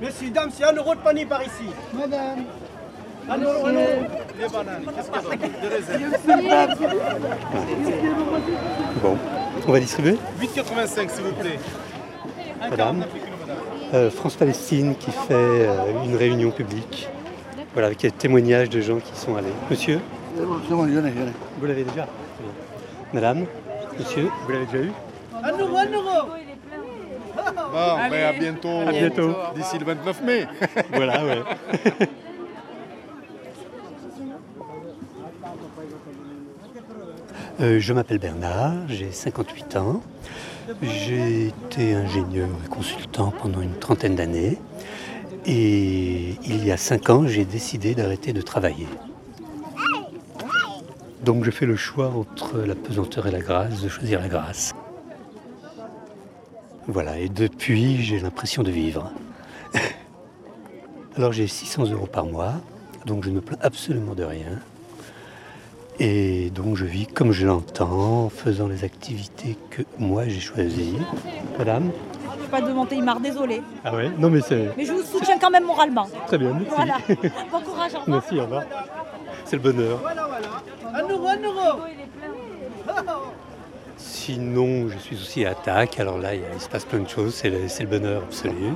Messieurs, dames, c'est un euro de panier par ici. Madame. Un euro, un euro. Les bananes, qu'est-ce qu'il y a d'autre Des raisins. Bon, on va distribuer 8,85 s'il vous plaît. Un Madame. 49 le kilo, madame. Euh, France-Palestine qui fait euh, une réunion publique. Voilà, avec des témoignages de gens qui sont allés. Monsieur, bon, vous l'avez déjà. Madame, monsieur, vous l'avez déjà eu Un euro, un euro. Bon, ben à bientôt. À bientôt. D'ici le 29 mai. Voilà, ouais. Euh, je m'appelle Bernard, j'ai 58 ans. J'ai été ingénieur et consultant pendant une trentaine d'années. Et il y a 5 ans, j'ai décidé d'arrêter de travailler. Donc je fais le choix entre la pesanteur et la grâce, de choisir la grâce. Voilà, et depuis, j'ai l'impression de vivre. Alors j'ai 600 euros par mois, donc je ne me plains absolument de rien. Et donc je vis comme je l'entends, en faisant les activités que moi j'ai choisies. Madame Je vais pas demander Imar, désolé. Ah ouais Non mais c'est Mais je vous soutiens quand même moralement. très bien, merci. Voilà. Bon courage, au revoir. Merci, au revoir. C'est le bonheur. Voilà, voilà. Un euro, un euro. Sinon, je suis aussi à attaque. Alors là, il, se passe plein de choses. C'est le, bonheur absolu.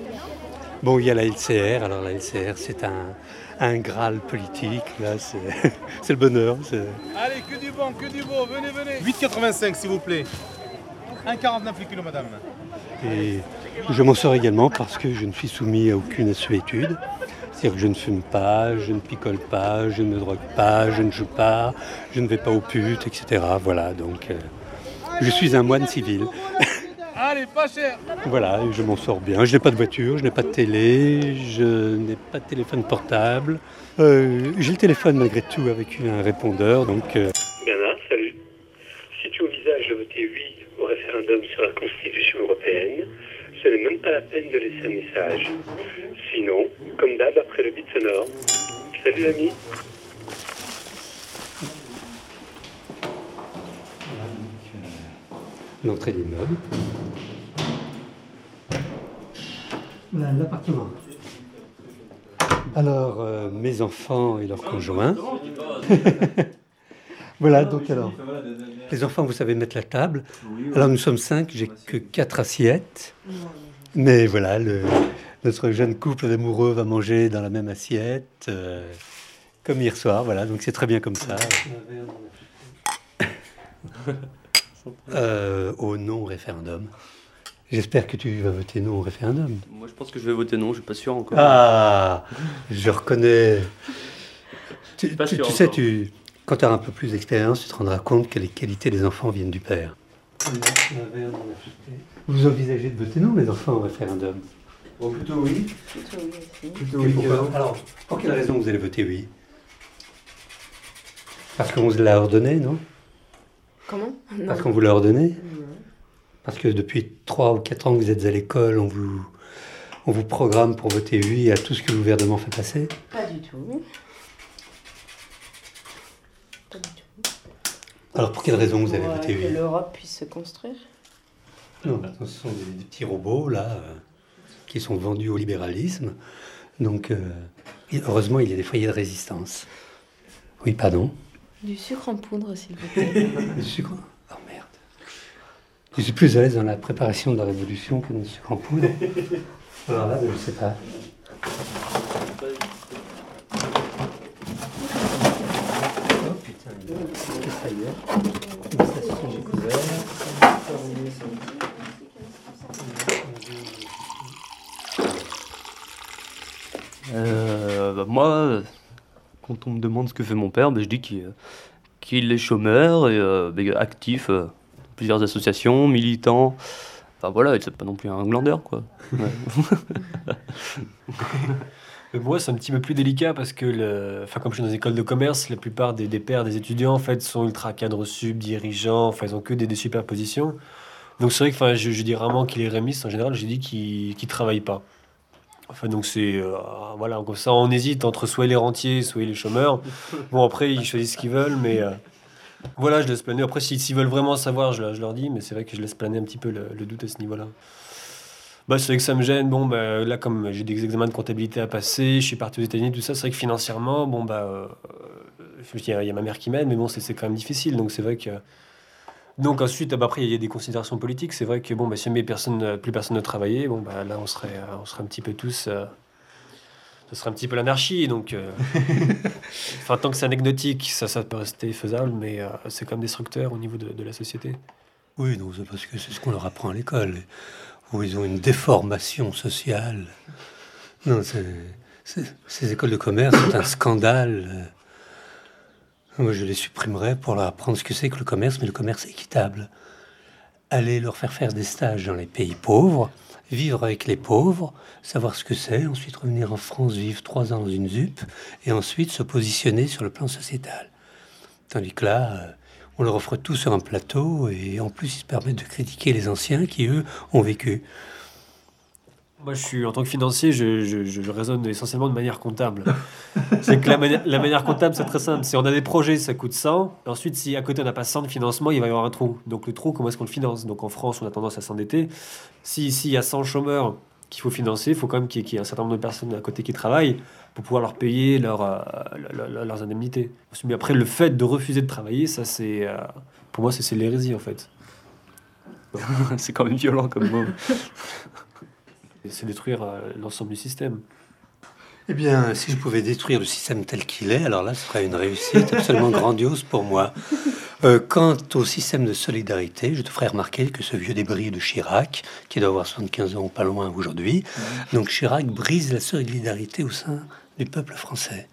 Bon, il y a la LCR. Alors la LCR, c'est un, un Graal politique. Là, c'est le bonheur. Allez, que du bon, que du beau. Venez, venez. 8,85 s'il vous plaît. 1,49 le kilo, madame. Et je m'en sors également parce que je ne suis soumis à aucune assuétude. C'est-à-dire que je ne fume pas, je ne picole pas, je ne me drogue pas, je ne joue pas, je ne vais pas aux putes, etc. Voilà, donc euh, je suis un moine civil. Allez, pas cher. Voilà, je m'en sors bien. Je n'ai pas de voiture, je n'ai pas de télé, je n'ai pas de téléphone portable. Euh, J'ai le téléphone malgré tout avec un répondeur, donc... euh, Bernard, salut. Si tu envisages de voter oui au référendum sur la Constitution européenne, ce n'est même pas la peine de laisser un message. Sinon, comme d'hab, après le bit sonore. Salut l'ami. L'entrée d'immeuble. Voilà l'appartement. Alors, euh, mes enfants et leurs conjoints. voilà, donc alors, les enfants, vous savez mettre la table. Alors, nous sommes cinq, j'ai que quatre assiettes. Mais voilà, le- notre jeune couple d'amoureux va manger dans la même assiette, euh, comme hier soir, voilà, donc c'est très bien comme ça. Euh, au non-référendum. J'espère que tu vas voter non au référendum. Moi, je pense que je vais voter non, je suis pas sûr encore. Ah, je reconnais. Tu, Pas tu- sûr tu sais, tu, quand tu as un peu plus d'expérience, tu te rendras compte que les qualités des enfants viennent du père. Vous envisagez de voter non, les enfants, au référendum? Plutôt oui. Plutôt oui. pourquoi Alors, pour quelle raison vous allez voter oui? Parce qu'on vous l'a ordonné, non? Comment? Non. Parce qu'on vous l'a ordonné? Parce que depuis 3 ou 4 ans que vous êtes à l'école, on vous, on vous programme pour voter oui à tout ce que le gouvernement fait passer? Pas du tout. Pas du tout. Alors pour quelle raison vous avez Pour, euh, voté Que oui l'Europe puisse se construire. Non, ce sont des, des petits robots là euh, qui sont vendus au libéralisme. Donc euh, heureusement, il y a des foyers de résistance. Oui, pardon? Du sucre en poudre, s'il vous plaît. Le sucre Oh merde. Je suis plus à l'aise dans la préparation de la révolution que dans le sucre en poudre. Alors là, je ne sais pas. Oh putain, qu'est-ce que ça y est Une station j'ai couvert. Euh, bah, moi, quand on me demande ce que fait mon père, bah, je dis qu'il est chômeur et euh, bah, actif euh, plusieurs associations, militant. Enfin voilà, c'est pas non plus un glandeur quoi. Moi, c'est un petit peu plus délicat parce que, enfin, comme je suis dans une école de commerce, la plupart des, pères des étudiants en fait sont ultra cadres sub, dirigeants, enfin, ils ont que des, des super positions. Donc c'est vrai que, je dis rarement qu'il est rémiste. En général, je dis qu'il ne travaille pas. Enfin, donc c'est euh, voilà, comme ça, on hésite entre soit les rentiers, soit les chômeurs. Bon, après, ils choisissent ce qu'ils veulent, mais euh, voilà, je laisse planer. Après, s'ils veulent vraiment savoir, je, je leur dis, mais c'est vrai que je laisse planer un petit peu le, doute à ce niveau-là. Bah, c'est vrai que ça me gêne. Bon, bah, là, comme j'ai des examens de comptabilité à passer, je suis parti aux États-Unis, tout ça, c'est vrai que financièrement, bon, bah, euh, il y, y a ma mère qui m'aide, mais bon, c'est c'est quand même difficile. Donc, c'est vrai que. Donc, ensuite, bah, après, il y a des considérations politiques. C'est vrai que, bon, bah, si jamais personne, plus personne ne travaillait, bon, bah, là, on serait, euh, on serait un petit peu tous. euh, ce serait un petit peu l'anarchie. Donc, euh, enfin, tant que c'est anecdotique, ça, ça peut rester faisable, mais euh, c'est quand même destructeur au niveau de, de la société. Oui, c'est parce que c'est ce qu'on leur apprend à l'école, où ils ont une déformation sociale. Non, c'est- c'est- ces écoles de commerce sont un scandale. Euh, Moi, je les supprimerais pour leur apprendre ce que c'est que le commerce, mais le commerce équitable. Aller leur faire faire des stages dans les pays pauvres, vivre avec les pauvres, savoir ce que c'est, ensuite revenir en France, vivre trois ans dans une ZUP, et ensuite se positionner sur le plan sociétal. Tandis que là, euh, on leur offre tout sur un plateau et en plus ils se permettent de critiquer les anciens qui, eux, ont vécu. Moi, je suis en tant que financier, je, je, je- raisonne essentiellement de manière comptable. c'est que la, mani- la manière comptable, c'est très simple. Si on a des projets, ça coûte 100. Et ensuite, si à côté on n'a pas 100 de financement, il va y avoir un trou. Donc le trou, comment est-ce qu'on le finance? Donc en France, on a tendance à s'endetter. Si s'il y a 100 chômeurs qu'il faut financer, il faut quand même qu'il y, ait- un certain nombre de personnes à côté qui travaillent pour pouvoir leur payer leur, euh, leur- leur- leurs indemnités. Mais après, le fait de refuser de travailler, ça c'est, euh, pour moi, c'est l'hérésie en fait. c'est quand même violent comme mot. C'est détruire euh, l'ensemble du système. Eh bien, si je pouvais détruire le système tel qu'il est, alors là, ce serait une réussite absolument grandiose pour moi. Euh, quant au système de solidarité, je te ferai remarquer que ce vieux débris de Chirac, qui doit avoir 75 ans pas loin aujourd'hui, donc Chirac brise la solidarité au sein du peuple français.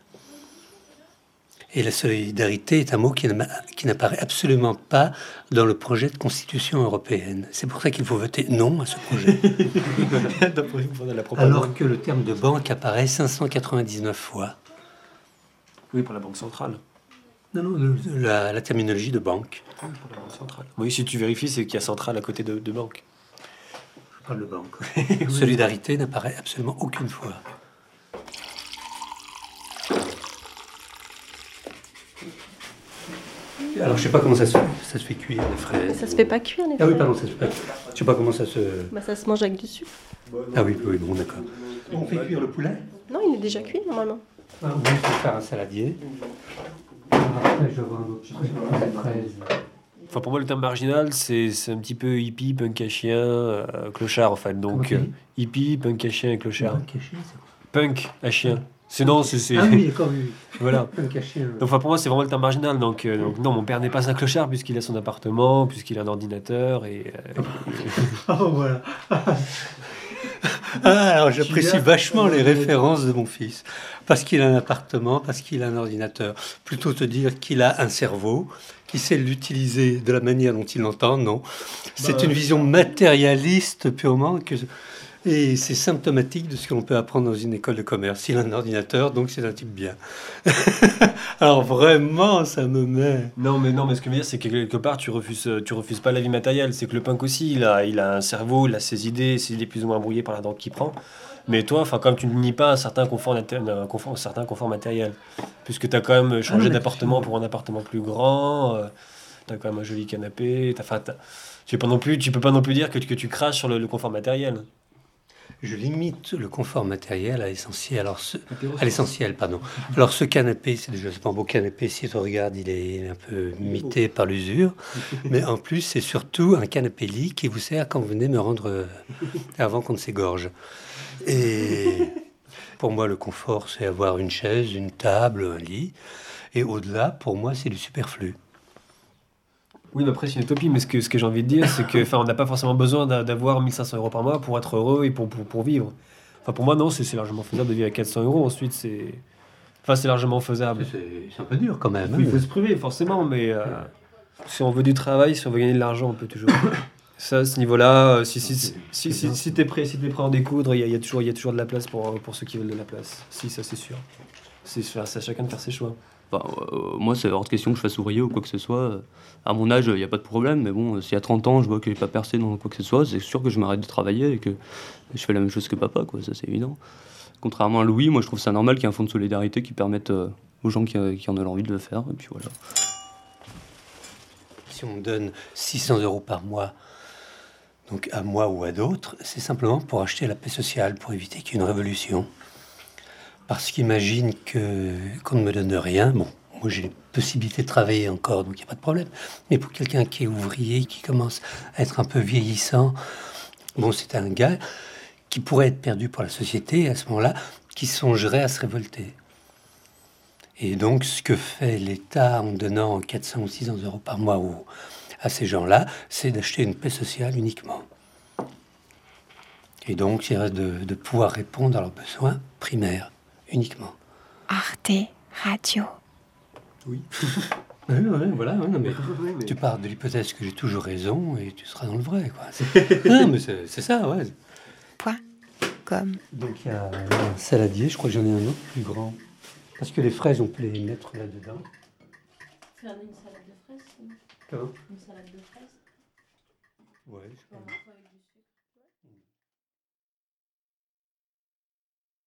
Et la solidarité est un mot qui n'apparaît absolument pas dans le projet de constitution européenne. C'est pour ça qu'il faut voter non à ce projet. Alors que le terme de banque apparaît 599 fois. Oui, pour la Banque centrale. Non, non, la, la terminologie de banque. Pour la Banque centrale. Oui, si tu vérifies, c'est qu'il y a centrale à côté de, de banque. Je parle de banque. Solidarité n'apparaît absolument aucune fois. Alors, je sais pas comment ça se, ça se fait cuire, les fraises. Ça se fait pas cuire les Ah oui, fraises. pardon, ça se fait pas. Je sais pas comment ça se. Bah, ça se mange avec du sucre. Ah oui, oui, bon, d'accord. On fait cuire le poulet? Non, il est déjà cuit normalement. ah, Oui, je vais faire un saladier. Après, je vais avoir un autre truc, des fraises. Enfin, pour moi, le terme marginal, c'est c'est un petit peu hippie, punk à chien, euh, clochard, en fait. Donc, euh, hippie, punk à chien et clochard. Un caché, c'est quoi? Punk à chien. C'est non, c'est. c'est- Ah oui, d'accord, oui. Voilà. Un caché. Donc, enfin, pour moi, c'est vraiment le terme marginal. Donc, euh, donc, non, mon père n'est pas un clochard puisqu'il a son appartement, puisqu'il a un ordinateur et. euh, Oh, voilà. Ah, alors j'apprécie vachement les références de mon fils. Parce qu'il a un appartement, parce qu'il a un ordinateur. Plutôt te dire qu'il a un cerveau, qu'il sait l'utiliser de la manière dont il l'entend, non. C'est une vision matérialiste purement. Que... Et c'est symptomatique de ce que l'on peut apprendre dans une école de commerce. Il a un ordinateur, donc c'est un type bien. alors vraiment, ça me met... Non, mais non, mais ce que je veux dire, c'est que quelque part, tu refuses, tu refuses pas la vie matérielle. C'est que le punk aussi, il a, il a un cerveau, il a ses idées, ses idées plus ou moins brouillées par la drogue qu'il prend. Mais toi, enfin, comme tu ne nies pas un certain confort, nat- un confort, un certain confort matériel, puisque tu as quand même changé mais d'appartement pour un appartement plus grand, tu as quand même un joli canapé, t'as- tu peux pas non plus, tu peux pas non plus dire que, que tu craches sur le, le confort matériel. Je limite le confort matériel à l'essentiel. Alors, ce- à l'essentiel, pardon. Alors, ce canapé, c'est déjà un beau canapé. Si tu regardes, il est un peu mité par l'usure. Mais en plus, c'est surtout un canapé lit qui vous sert quand vous venez me rendre euh, avant qu'on ne s'égorge. Et pour moi, le confort, c'est avoir une chaise, une table, un lit. Et au-delà, pour moi, c'est du superflu. Oui, mais après, c'est une utopie. Mais ce que, ce que j'ai envie de dire, c'est que, enfin, on n'a pas forcément besoin d'a- d'avoir 1500 euros par mois pour être heureux et pour, pour, pour vivre. Enfin, pour moi, non, c'est largement faisable de vivre à 400 euros. Ensuite, c'est. Enfin, c'est largement faisable. C'est un peu dur quand même. Oui, il hein. faut se priver, forcément, mais euh, si on veut du travail, si on veut gagner de l'argent, on peut toujours. Ça, à ce niveau-là, euh, si, si, si, si, si, si t'es prêt, si t'es prêt à en découdre, il y, y, a toujours- y a toujours de la place pour, pour ceux qui veulent de la place. Si, ça, c'est sûr. C'est c'est à chacun de faire ses choix. Euh, moi, c'est hors de question que je fasse ouvrier ou quoi que ce soit. À mon âge, il n'y a pas de problème, mais bon, si à 30 ans, je vois que j'ai pas percé dans quoi que ce soit, c'est sûr que je m'arrête de travailler et que je fais la même chose que papa, quoi, ça c'est évident. Contrairement à Louis, moi je trouve ça normal qu'il y ait un fonds de solidarité qui permette euh, aux gens qui, qui en ont envie de le faire, puis voilà. Si on me donne 600 euros par mois, donc à moi ou à d'autres, c'est simplement pour acheter la paix sociale, pour éviter qu'il y ait une révolution. Parce qu'imagine que qu'on ne me donne rien, bon, moi j'ai les possibilités de travailler encore, donc il n'y a pas de problème. Mais pour quelqu'un qui est ouvrier, qui commence à être un peu vieillissant, bon, c'est un gars qui pourrait être perdu pour la société à ce moment-là, qui songerait à se révolter. Et donc, ce que fait l'État en donnant 400 ou 600 euros par mois à ces gens-là, c'est d'acheter une paix sociale uniquement. Et donc, c'est de, de pouvoir répondre à leurs besoins primaires uniquement. Arte Radio. Oui. oui, voilà. non, mais Tu pars de l'hypothèse que j'ai toujours raison et tu seras dans le vrai. Quoi. non, mais c'est ça, ouais. Point. Comme. Donc il y a un saladier, je crois que j'en ai un autre plus grand. Parce que les fraises, on peut les mettre là-dedans. Faire une salade de fraises Comment? Une salade de fraises Ouais, je pas.